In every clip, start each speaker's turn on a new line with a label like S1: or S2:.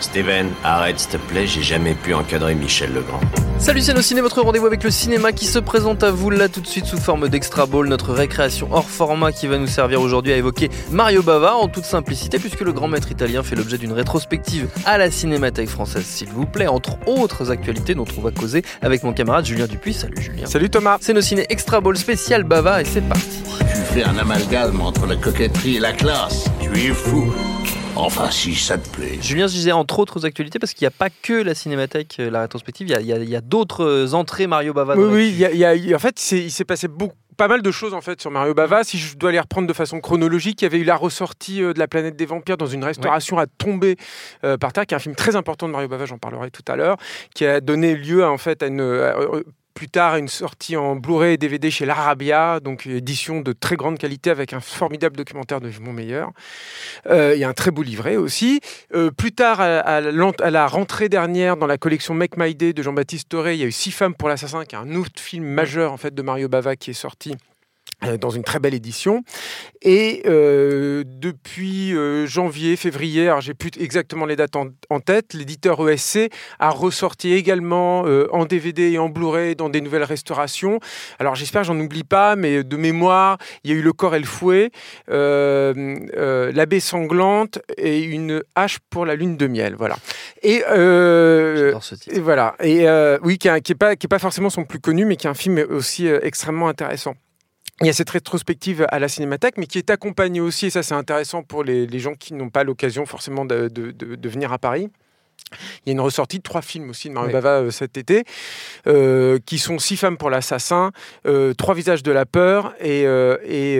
S1: Steven, arrête s'il te plaît, j'ai jamais pu encadrer Michel Legrand.
S2: Salut c'est Ciné, votre rendez-vous avec le cinéma qui se présente à vous là tout de suite sous forme d'extra ball, notre récréation hors format qui va nous servir aujourd'hui à évoquer Mario Bava en toute simplicité puisque le grand maître italien fait l'objet d'une rétrospective à la Cinémathèque française s'il vous plaît, entre autres actualités dont on va causer avec mon camarade Julien Dupuis. Salut Julien.
S3: Salut Thomas.
S2: C'est nos ciné extra ball spécial Bava et c'est parti.
S4: Tu fais un amalgame entre la coquetterie et la classe. Tu es fou. Enfin, si ça te plaît.
S2: Julien, je disais entre autres actualités parce qu'il n'y a pas que la cinémathèque, euh, la rétrospective, il y a, d'autres euh, entrées Mario Bava.
S3: Oui, oui, y a- y en fait, il s'est passé beaucoup. Pas mal de choses en fait sur Mario Bava. Si je dois les reprendre de façon chronologique, il y avait eu la ressortie euh, de la planète des vampires dans une restauration à tomber euh, par terre, qui est un film très important de Mario Bava, j'en parlerai tout à l'heure, qui a donné lieu à, en fait à une euh, plus tard une sortie en Blu-ray et DVD chez l'Arabia, donc édition de très grande qualité avec un formidable documentaire de Vivement Meilleur. Euh, Il y a un très beau livret aussi. Euh, plus tard, à, la rentrée dernière, dans la collection Make My Day de Jean-Baptiste Toré, il y a eu Six femmes pour l'assassin, qui est un autre film majeur en fait de Mario Bava qui est sorti dans une très belle édition. Et euh, depuis euh, janvier, février, alors j'ai plus exactement les dates en, en tête, l'éditeur ESC a ressorti également euh, en DVD et en Blu-ray dans des nouvelles restaurations. Alors j'espère que j'en oublie pas, mais de mémoire, il y a eu Le corps et le fouet, euh, euh, L'abbé sanglante et une hache pour la lune de miel. Voilà. Et euh,
S2: ce titre.
S3: et voilà. Et euh, oui, qui n'est pas, qui est pas forcément son plus connu, mais qui est un film aussi euh, extrêmement intéressant. Il y a cette rétrospective à la Cinémathèque, mais qui est accompagnée aussi, et ça c'est intéressant pour les, gens qui n'ont pas l'occasion forcément de venir à Paris. Il y a une ressortie de trois films aussi de Mario
S2: Oui.
S3: Bava euh, cet été, euh, qui sont Six femmes pour l'assassin, euh, Trois visages de la peur et, euh, et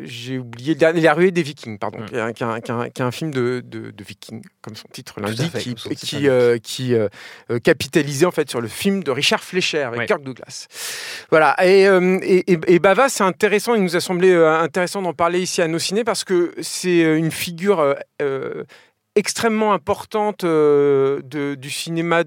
S3: j'ai oublié La ruée des Vikings, pardon, qui, est un, film de, de, de Vikings, comme son titre l'indique, qui, qui, capitalisait en fait sur le film de Richard Fleischer avec. Kirk Douglas. Voilà. Et, et, Bava, c'est intéressant. Il nous a semblé intéressant d'en parler ici à nos ciné parce que c'est une figure extrêmement importante euh, de- du cinéma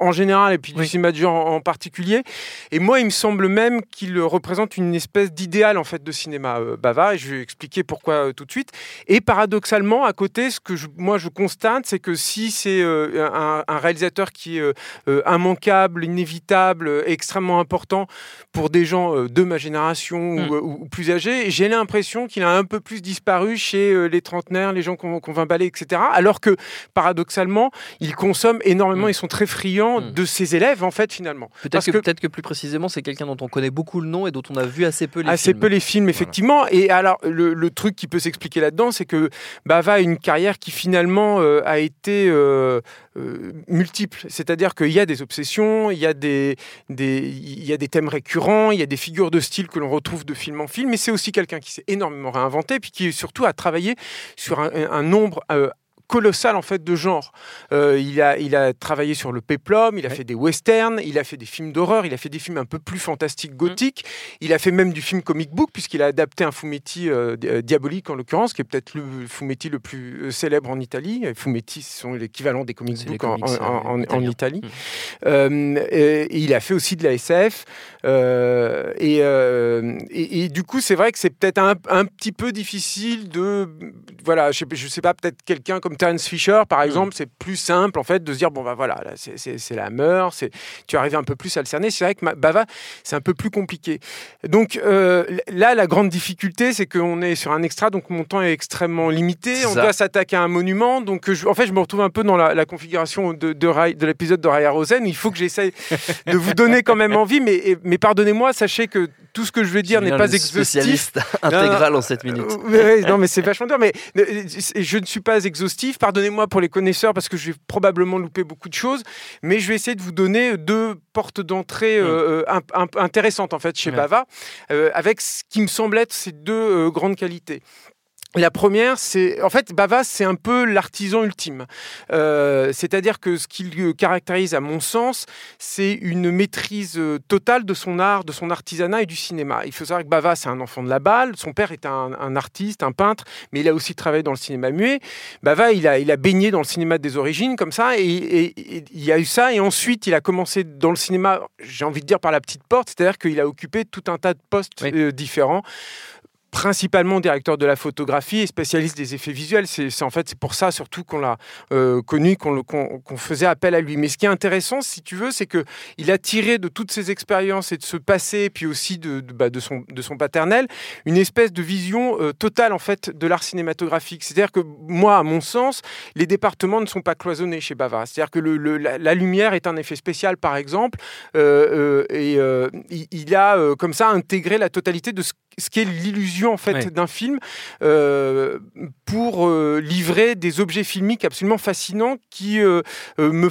S3: en général et puis du cinéma de genre en, en particulier. Et moi, il me semble même qu'il représente une espèce d'idéal en fait de cinéma euh, Bava. Et je vais expliquer pourquoi euh, tout de suite. Et paradoxalement, à côté, ce que je- moi je constate, c'est que si c'est euh, un, un réalisateur qui est euh, immanquable, inévitable, extrêmement important pour des gens de ma génération
S2: Mm.
S3: ou, ou- ou plus âgés, j'ai l'impression qu'il a un peu plus disparu chez les trentenaires, les gens qu'on qu'on va balayer, etc. Alors que paradoxalement, ils consomment énormément,
S2: Mm.
S3: ils sont très friands
S2: Mm.
S3: de ses élèves en fait finalement.
S2: Peut-être que,
S3: que-
S2: peut-être que plus précisément, c'est quelqu'un dont on connaît beaucoup le nom et dont on a vu assez peu les
S3: assez
S2: films.
S3: peu les films, effectivement. Et alors, le, le truc qui peut s'expliquer là-dedans, c'est que Bava a une carrière qui finalement euh, a été euh, euh, multiple. C'est-à-dire qu'il y a des obsessions, il y a des, des, il y a des thèmes récurrents, il y a des figures de style que l'on retrouve de film en film, mais c'est aussi quelqu'un qui s'est énormément réinventé, puis qui surtout a travaillé sur un, un nombre euh, colossal en fait de genres. Euh, il, a, il a travaillé sur le péplum, il a
S2: Ouais.
S3: fait des westerns, il a fait des films d'horreur, il a fait des films un peu plus fantastiques,
S2: Mmh.
S3: gothiques. Il a fait même du film comic book puisqu'il a adapté un Fumetti euh, euh, diabolique en l'occurrence, qui est peut-être le Fumetti le plus célèbre en Italie. Et Fumetti, sont l'équivalent des comic books en,
S2: comics,
S3: en- en- en
S2: italiens.
S3: Italie.
S2: Mm.
S3: Euh, et, et il a fait aussi de la SF. et, et- et du coup, c'est vrai que c'est peut-être un, un petit peu difficile de. Voilà, je sais, je sais pas, peut-être quelqu'un comme Terence Fisher, par exemple, c'est plus simple en fait de se dire bon, bah voilà, là, c'est- la meur, c'est- tu arrives un peu plus à le cerner. C'est vrai que ma- Bava, c'est un peu plus compliqué. Donc euh, là, la grande difficulté, c'est qu'on est sur un extra, donc mon temps est extrêmement limité. On doit s'attaquer à un monument. Donc je- en fait, je me retrouve un peu dans la, la configuration de, de, Ray- de l'épisode de Raya Rosen. Il faut que j'essaye de vous donner quand même envie, mais, mais pardonnez-moi, sachez que tout ce que je vais dire n'est pas exhaustif.
S2: Spécialiste intégral en 7 minutes.
S3: Euh, non, mais c'est vachement dur. Mais euh, je ne suis pas exhaustif. Pardonnez-moi pour les connaisseurs parce que je vais probablement louper beaucoup de choses. Mais je vais essayer de vous donner deux portes d'entrée euh, un- un- intéressantes en fait chez. Bava, euh, avec ce qui me semble être ces deux euh, grandes qualités. La première, c'est en fait Bava, c'est un peu l'artisan ultime. Euh, C'est-à-dire que ce qui le caractérise, à mon sens, c'est une maîtrise euh, totale de son art, de son artisanat et du cinéma. Il faut savoir que Bava, c'est un enfant de la balle. Son père est un, un artiste, un peintre, mais il a aussi travaillé dans le cinéma muet. Bava, il a, il a baigné dans le cinéma des origines comme ça, et, et- et il y a eu ça. Et ensuite, il a commencé dans le cinéma, j'ai envie de dire par la petite porte, c'est-à-dire qu'il a occupé tout un tas de postes
S2: Oui.
S3: euh, différents principalement directeur de la photographie et spécialiste des effets visuels. C'est en fait c'est pour ça surtout qu'on l'a euh, connu, qu'on faisait appel à lui. Mais ce qui est intéressant, si tu veux, c'est que il a tiré de toutes ses expériences et de ce passé, puis aussi de, bah, son, paternel, une espèce de vision euh, totale en fait de l'art cinématographique. C'est-à-dire que moi, à mon sens, les départements ne sont pas cloisonnés chez Bava. C'est-à-dire que la, lumière est un effet spécial, par exemple, euh, et il, a comme ça intégré la totalité de ce, ce qu'est l'illusion en fait
S2: Ouais.
S3: d'un film euh, pour euh, livrer des objets filmiques absolument fascinants qui euh, me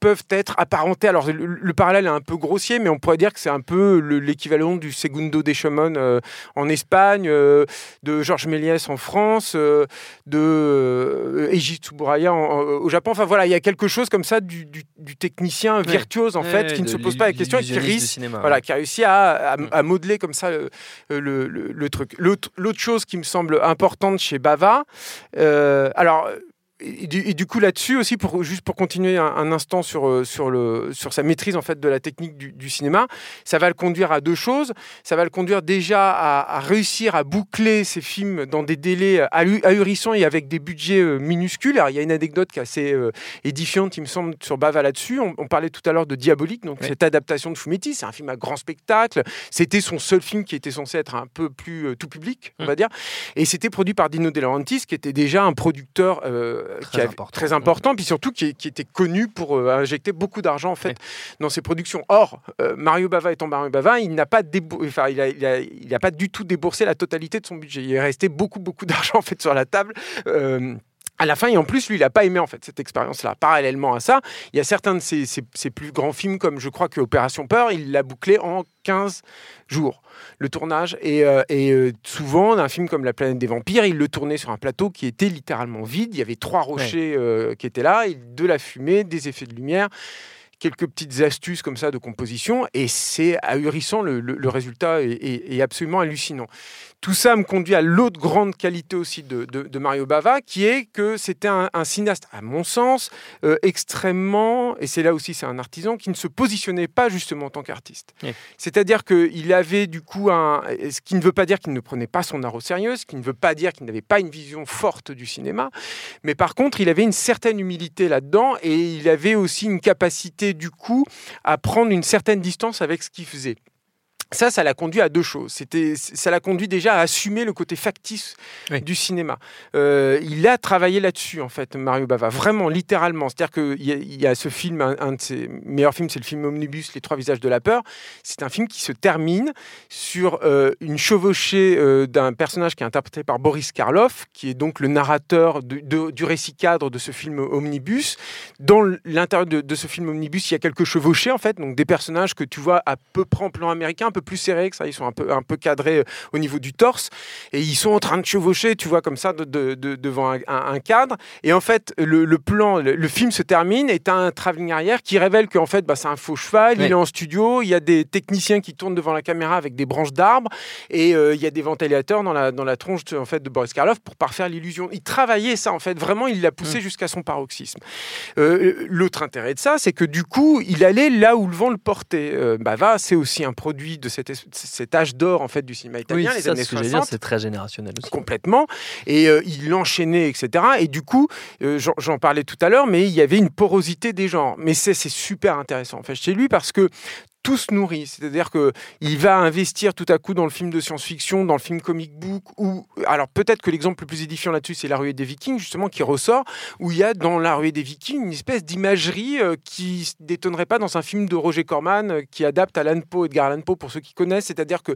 S3: peuvent être apparentés. Alors le, le parallèle est un peu grossier, mais on pourrait dire que c'est un peu le- l'équivalent du Segundo de Chamon euh, en Espagne, euh, de Georges Méliès en France, euh, de euh, Eiji Tsuburaya en- en- au Japon. Enfin voilà, il y a quelque chose comme ça du, du- du technicien virtuose en fait,
S2: Ouais,
S3: qui ne se pose pas la question et qui risque
S2: cinéma,
S3: voilà,
S2: ouais.
S3: qui a réussi à, à-
S2: Mm.
S3: à modeler comme ça le, le- le truc. L'autre chose qui me semble importante chez Bava, alors. Et du, et du coup là-dessus aussi pour juste pour continuer un, un instant sur euh, sur le sur sa maîtrise en fait de la technique du, du cinéma, ça va le conduire à deux choses. Ça va le conduire déjà à, à réussir à boucler ses films dans des délais ahu- ahurissants et avec des budgets euh, minuscules. Alors il y a une anecdote qui est assez euh, édifiante, il me semble, sur Bava là-dessus. On, on parlait tout à l'heure de Diabolique, donc
S2: Oui.
S3: cette adaptation de Fumetti, c'est un film à grand spectacle. C'était son seul film qui était censé être un peu plus euh, tout public, on
S2: Mm.
S3: va dire. Et c'était produit par Dino De Laurentiis, qui était déjà un producteur euh,
S2: Très
S3: qui avait-
S2: important.
S3: très important, puis surtout qui, qui était connu pour euh, injecter beaucoup d'argent en fait dans ses productions. Or, euh, Mario Bava étant Mario Bava, il n'a pas, enfin, il a, il a- il a pas du tout déboursé la totalité de son budget. Il est resté beaucoup, beaucoup d'argent en fait sur la table. euh, à la fin, et en plus, lui, il n'a pas aimé en fait cette expérience-là. Parallèlement à ça, il y a certains de ses, ses- ses plus grands films, comme je crois que Opération Peur, il l'a bouclé en 15 jours, le tournage. Et, euh, et, euh, souvent, un film comme La planète des vampires, il le tournait sur un plateau qui était littéralement vide. Il y avait trois rochers euh, qui étaient là, et de la fumée, des effets de lumière quelques petites astuces comme ça de composition et c'est ahurissant, le, le- le résultat est, est- est absolument hallucinant. Tout ça me conduit à l'autre grande qualité aussi de, de- de Mario Bava, qui est que c'était un, un cinéaste, à mon sens, euh, extrêmement, et c'est là aussi c'est un artisan, qui ne se positionnait pas justement en tant qu'artiste.
S2: Oui.
S3: C'est-à-dire qu'il avait du coup un... Ce qui ne veut pas dire qu'il ne prenait pas son art au sérieux, ce qui ne veut pas dire qu'il n'avait pas une vision forte du cinéma, mais par contre, il avait une certaine humilité là-dedans et il avait aussi une capacité, du coup, à prendre une certaine distance avec ce qu'il faisait. Ça, ça l'a conduit à deux choses. C'était, ça l'a conduit déjà à assumer le côté factice
S2: Oui.
S3: du cinéma. Euh, il a travaillé là-dessus, en fait, Mario Bava, vraiment, littéralement. C'est-à-dire qu'il y, a- il y a ce film, un, un de ses meilleurs films, c'est le film Omnibus, Les Trois Visages de la Peur. C'est un film qui se termine sur euh, une chevauchée euh, d'un personnage qui est interprété par Boris Karloff, qui est donc le narrateur de- de- du récit cadre de ce film Omnibus. Dans l'intérieur de, de ce film Omnibus, il y a quelques chevauchés, en fait, donc des personnages que tu vois à peu près en plan américain, un peu plus serrés que ça, ils sont un peu, un peu cadrés euh, au niveau du torse, et ils sont en train de chevaucher, tu vois, comme ça, de- de- de- devant un, cadre. Et en fait, le, le plan, le, le film se termine, et tu as un travelling arrière qui révèle qu'en fait, bah, c'est un faux cheval, il est en studio, il y a des techniciens qui tournent devant la caméra avec des branches d'arbres, et euh, il y a des ventilateurs dans la, dans la tronche de, en fait, de Boris Karloff pour parfaire l'illusion. Il travaillait ça, en fait, vraiment, il l'a poussé jusqu'à son paroxysme. Euh, L'autre intérêt de ça, c'est que du coup, il allait là où le vent le portait. Euh, Bava, c'est aussi un produit de cet, âge d'or en fait du cinéma italien,
S2: c'est
S3: les
S2: ça,
S3: années
S2: ce que j'allais
S3: 60
S2: dire, c'est très générationnel aussi.
S3: complètement. Et euh, il enchaînait, etc. Et du coup, euh, j'en- parlais tout à l'heure, mais il y avait une porosité des genres. Mais c'est c'est super intéressant en fait chez lui parce que tout se nourrit. C'est-à-dire que il va investir tout à coup dans le film de science-fiction, dans le film comic book, ou alors peut-être que l'exemple le plus édifiant là-dessus, c'est La Ruée des Vikings, justement, qui ressort, où il y a dans La Ruée des Vikings une espèce d'imagerie euh, qui ne détonnerait pas dans un film de Roger Corman euh, qui adapte Alan Poe, Edgar Allan Poe, pour ceux qui connaissent. C'est-à-dire que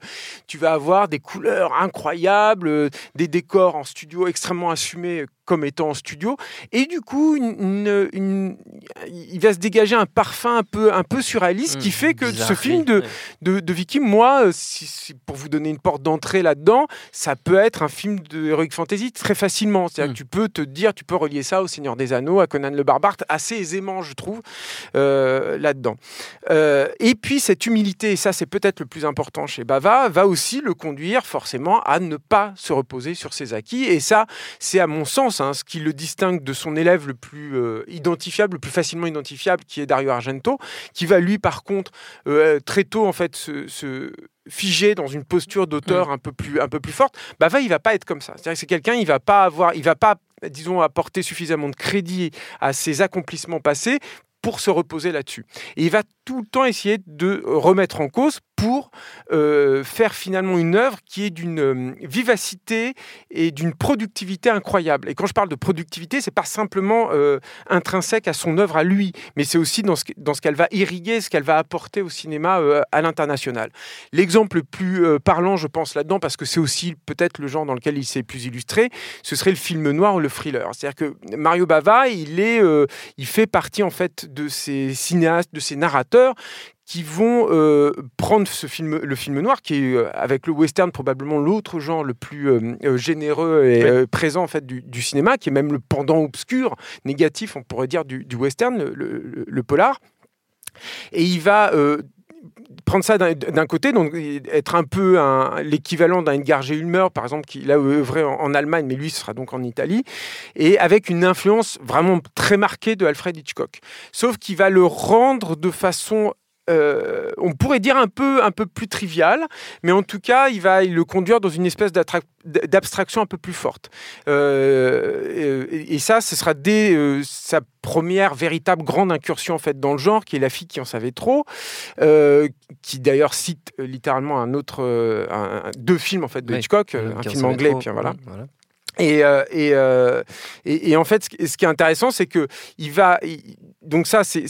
S3: tu vas avoir des couleurs incroyables, euh, des décors en studio extrêmement assumés comme étant en studio. Et du coup, une, une, il va se dégager un parfum un peu, un peu surréaliste qui mmh, fait que ce film de, de, de Vicky, moi, si, pour vous donner une porte d'entrée là-dedans, ça peut être un film de Heroic Fantasy très facilement. C'est-à-dire mmh. que tu peux te dire, tu peux relier ça au Seigneur des Anneaux, à Conan le Barbare, assez aisément, je trouve, euh, là-dedans. Euh, et puis, cette humilité, et ça c'est peut-être le plus important chez Bava, va aussi le conduire forcément à ne pas se reposer sur ses acquis. Et ça, c'est à mon sens Hein, ce qui le distingue de son élève le plus euh, identifiable, le plus facilement identifiable, qui est Dario Argento, qui va lui par contre euh, très tôt en fait se, figer dans une posture d'auteur mm. un peu plus un peu plus forte. Bava il va pas être comme ça. C'est-à-dire que c'est quelqu'un il va pas avoir, il va pas disons apporter suffisamment de crédit à ses accomplissements passés pour se reposer là-dessus. Et il va tout le temps essayer de remettre en cause pour euh, faire finalement une œuvre qui est d'une euh, vivacité et d'une productivité incroyable. Et quand je parle de productivité, c'est pas simplement euh, intrinsèque à son œuvre à lui, mais c'est aussi dans ce, dans ce qu'elle va irriguer, ce qu'elle va apporter au cinéma à l'international. L'exemple le plus parlant, je pense, là-dedans, parce que c'est aussi peut-être le genre dans lequel il s'est plus illustré, ce serait le film noir ou le thriller. C'est-à-dire que Mario Bava, il, est, il fait partie en fait de ces cinéastes, de ces narrateurs qui vont euh, prendre ce film, le film noir, qui est euh, avec le western probablement l'autre genre le plus euh, généreux et présent en fait du, cinéma, qui est même le pendant obscur, négatif, on pourrait dire, du, western, le, polar. Et il va prendre ça d'un côté, donc être un peu l'équivalent d'un Edgar G. Par exemple, qui a œuvré en, en, Allemagne, mais lui sera donc en Italie, et avec une influence vraiment très marquée de Alfred Hitchcock. Sauf qu'il va le rendre de façon euh, on pourrait dire un peu, un peu plus trivial, mais en tout cas, il va le conduire dans une espèce d'abstraction un peu plus forte. Euh, et, ça, ce sera dès euh, sa première véritable grande incursion en fait dans le genre, qui est La fille qui en savait trop, qui d'ailleurs cite littéralement un autre, deux films en fait de Hitchcock, un film anglais, puis voilà. Et, et, en fait, ce qui est intéressant, c'est que il va. donc, ça, c'est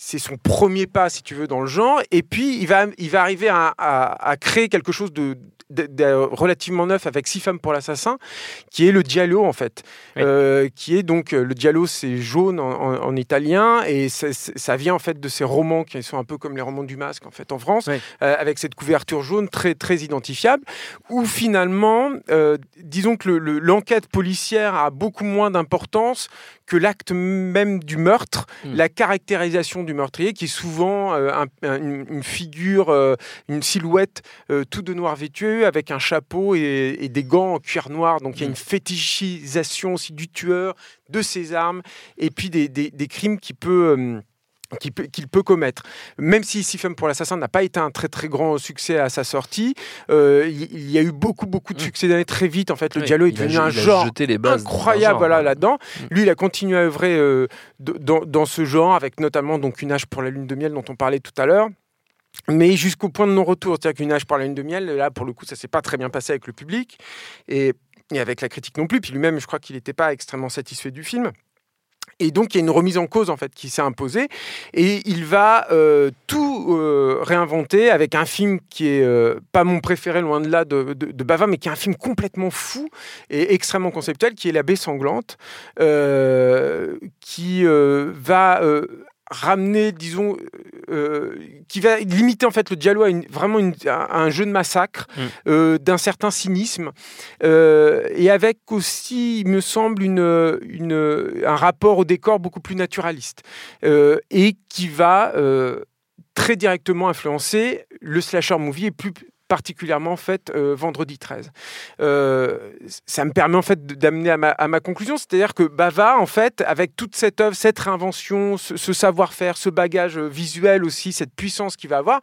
S3: c'est son premier pas, si tu veux, dans le genre. Et puis, il va, il va arriver à, créer quelque chose de, relativement neuf avec Six femmes pour l'assassin, qui est le dialogue, en fait. Euh, qui est donc, le dialogue, c'est jaune en, italien, et ça vient, en fait, de ces romans qui sont un peu comme les romans du masque, en fait, en France, euh, avec cette couverture jaune très, très identifiable, où finalement, euh, disons que l'enquête policière a beaucoup moins d'importance que l'acte même du meurtre, hmm. la caractérisation du meurtrier, qui est souvent euh, une, figure, euh, une silhouette euh, tout de noir vêtu, avec un chapeau et, des gants en cuir noir. Donc il y a hmm. une fétichisation aussi du tueur, de ses armes, et puis des, des crimes qui peut qu'il peut, peut, commettre. Même si femmes pour l'assassin n'a pas été un très très grand succès à sa sortie, euh, il y a eu beaucoup beaucoup de mmh. succès d'année très vite. En fait, le dialogue est devenu un genre incroyable voilà, là-dedans. Mmh. Lui, il a continué à œuvrer euh, dans, dans, ce genre, avec notamment donc Une âge pour la lune de miel dont on parlait tout à l'heure mais jusqu'au point de non-retour. C'est-à-dire qu'une âge pour la lune de miel, là, pour le coup, ça s'est pas très bien passé avec le public et, et avec la critique non plus. Puis lui-même, je crois qu'il n'était pas extrêmement satisfait du film. Et donc, il y a une remise en cause en fait qui s'est imposée. Et il va euh, tout euh, réinventer avec un film qui est euh, pas mon préféré, loin de là, de, de, Bava, mais qui est un film complètement fou et extrêmement conceptuel, qui est La baie sanglante, qui va ramener, disons, euh, qui va limiter en fait le dialogue à une, vraiment un jeu de massacre, mm. euh, d'un certain cynisme, euh, et avec aussi, il me semble, une, une, un rapport au décor beaucoup plus naturaliste, et qui va très directement influencer le slasher movie et plus particulièrement fait euh, vendredi 13. Euh, ça me permet en fait d'amener à ma, conclusion, c'est-à-dire que Bava, en fait, avec toute cette œuvre, cette réinvention, ce, savoir-faire, ce bagage visuel aussi, cette puissance qu'il va avoir,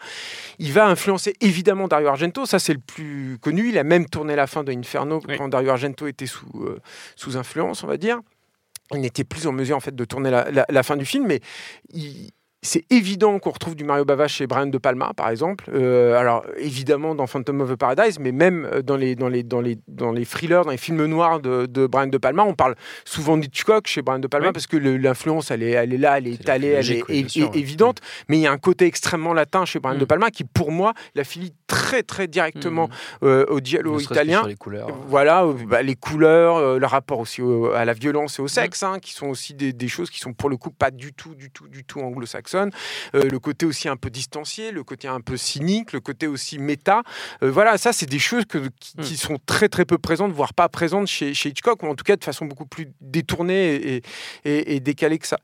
S3: il va influencer évidemment Dario Argento, ça c'est le plus connu, il a même tourné la fin de Inferno quand Dario Argento était sous, euh, sous influence, on va dire. Il n'était plus en mesure en fait de tourner la, la fin du film, mais il, c'est évident qu'on retrouve du Mario Bava chez Brian De Palma, par exemple. Euh, alors, évidemment, dans Phantom of the Paradise, mais même dans les, dans les, dans les, dans les thrillers, dans les films noirs de, de Brian De Palma, on parle souvent d'Hitchcock chez Brian De Palma parce que l'influence, elle est, elle est là, elle est, étalée, elle est, évidente. Mais il y a un côté extrêmement latin chez Brian De mm. Palma qui, pour moi, la filie très, très directement mm. euh, au dialogue italien.
S2: Les couleurs.
S3: Voilà, bah, les couleurs, le rapport aussi à la violence et au sexe, mm. hein, qui sont aussi des, des, choses qui sont pour le coup pas du tout, du tout, du tout anglo-saxonnes. Euh, le côté aussi un peu distancié, le côté un peu cynique, le côté aussi méta. Euh, voilà, ça, c'est des choses que, qui, mm. sont très, très peu présentes, voire pas présentes chez, chez, Hitchcock, ou en tout cas de façon beaucoup plus détournée et, et, décalée que ça.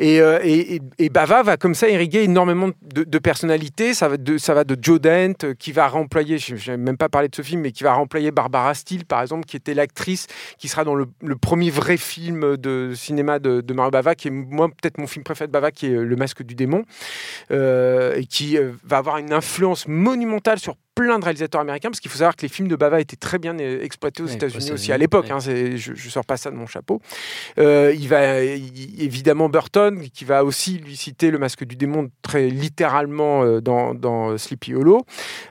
S3: Euh, et, et, Bava va comme ça irriguer énormément de, de personnalités. Ça va de, ça va de Joe Dent, qui va remployer, je n'ai même pas parlé de ce film, mais qui va remployer Barbara Steele, par exemple, qui était l'actrice qui sera dans le, premier vrai film de cinéma de, de Mario Bava, qui est moi peut-être mon film préféré de Bava, qui est Le Masque du démon, euh, qui euh, va avoir une influence monumentale sur plein de réalisateurs américains, parce qu'il faut savoir que les films de Bava étaient très bien euh, exploités aux États-Unis aussi à l'époque. Hein, je, ne sors pas ça de mon chapeau. Euh, il va évidemment Burton, qui va aussi lui citer le Masque du démon très littéralement euh, dans, dans, Sleepy Hollow.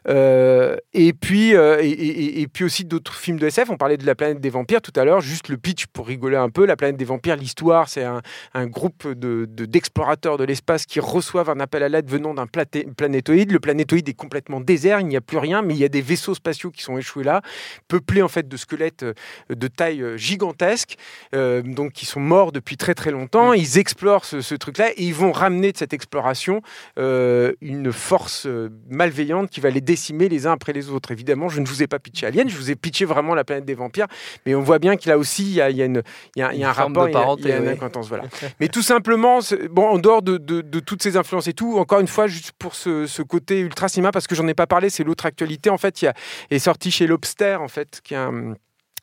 S3: et puis et, puis aussi d'autres films de SF. On parlait de la planète des vampires tout à l'heure. Juste le pitch pour rigoler un peu. La planète des vampires, l'histoire, c'est un, un, groupe de d'explorateurs de, l'espace qui reçoivent un appel à l'aide venant d'un planétoïde. Le planétoïde est complètement désert. Il n'y a plus rien, mais il y a des vaisseaux spatiaux qui sont échoués là, peuplés en fait de squelettes euh, de taille euh, gigantesque, euh, donc qui sont morts depuis très très longtemps. Mm. Ils explorent ce, truc-là et ils vont ramener de cette exploration une force malveillante qui va les décimer les uns après les autres. Évidemment, je ne vous ai pas pitché Alien, je vous ai pitché vraiment la planète des vampires, mais on voit bien qu'il a aussi il y a, il y a, une, il y a, il y a un rapport, il y a, une incontence, voilà. mais tout simplement, bon, en dehors de, de, toutes ces influences et tout, encore une fois, juste pour ce, ce côté ultra cinéma, parce que j'en ai pas parlé, c'est l'autre actualité, en fait, il y a, est sorti chez Lobster, en fait, qui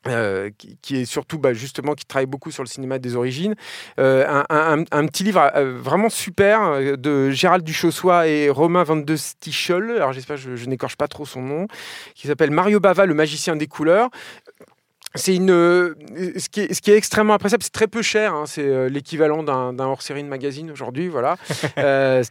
S3: euh, est surtout bah, justement qui travaille beaucoup sur le cinéma des origines. Euh, un, petit livre euh, vraiment super de Gérald Duchossois et Romain Van de Stichel, alors j'espère que je n'écorche pas trop son nom, qui s'appelle Mario Bava, le magicien des couleurs c'est une euh, ce qui, est, ce qui est extrêmement appréciable c'est très peu cher hein, c'est euh, l'équivalent d'un, hors-série de magazine aujourd'hui voilà. Euh,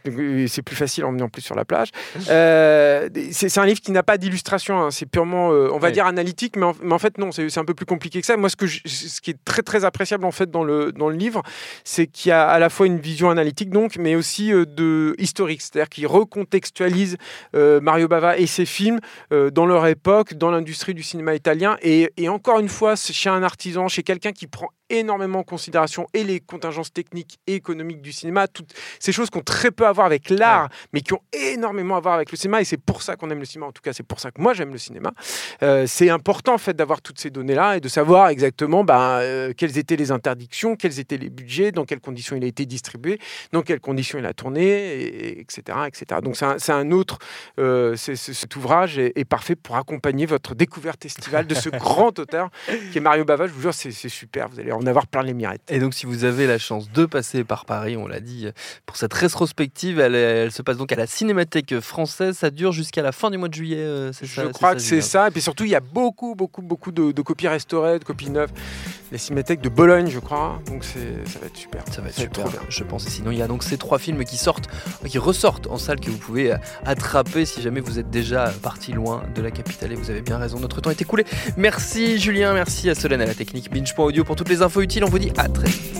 S3: c'est, plus facile en venant plus sur la plage. C'est, un livre qui n'a pas d'illustration hein, c'est purement on va dire analytique mais en, fait non c'est, un peu plus compliqué que ça. Moi ce que ce qui est très très appréciable en fait dans le dans le livre c'est qu'il y a à la fois une vision analytique donc mais aussi de historique. C'est-à-dire qu'il recontextualise Mario Bava et ses films dans leur époque dans l'industrie du cinéma italien et, et encore une fois chez un artisan, chez quelqu'un qui prend énormément en considération et les contingences techniques et économiques du cinéma, toutes ces choses qui ont très peu à voir avec l'art, mais qui ont énormément à voir avec le cinéma. Et c'est pour ça qu'on aime le cinéma. En tout cas, c'est pour ça que moi j'aime le cinéma. Euh, c'est important en fait d'avoir toutes ces données-là et de savoir exactement bah, euh, quelles étaient les interdictions, quels étaient les budgets, dans quelles conditions il a été distribué, dans quelles conditions il a tourné, etc., etc. Donc c'est un, autre. Euh, cet ouvrage est, est, parfait pour accompagner votre découverte estivale de ce grand auteur qui est Mario Bava. Je vous jure, c'est super. Vous allez en avoir plein les mirettes.
S2: Et donc, si vous avez la chance de passer par Paris, on l'a dit, pour cette rétrospective, elle, se passe donc à la Cinémathèque française. Ça dure jusqu'à la fin du mois de juillet, euh, c'est
S3: ça Je crois que c'est ça. Et puis surtout, il y a beaucoup, beaucoup, beaucoup de, copies restaurées, de copies neuves. La Cinémathèque de Bologne, je crois. Donc, ça va être super.
S2: Ça va être super, je pense. Et sinon, il y a donc ces trois films qui sortent, qui ressortent en salle que vous pouvez attraper si jamais vous êtes déjà parti loin de la capitale. Et vous avez bien raison, notre temps est écoulé. Merci Julien, merci à Solène à la technique Binge.audio pour toutes les infos utile. On vous dit à très vite.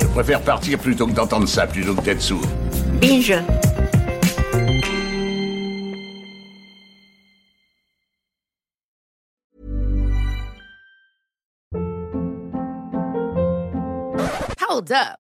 S4: Je préfère partir plutôt que d'entendre ça, plutôt que d'être sourd.
S5: Binge.
S6: Hold up.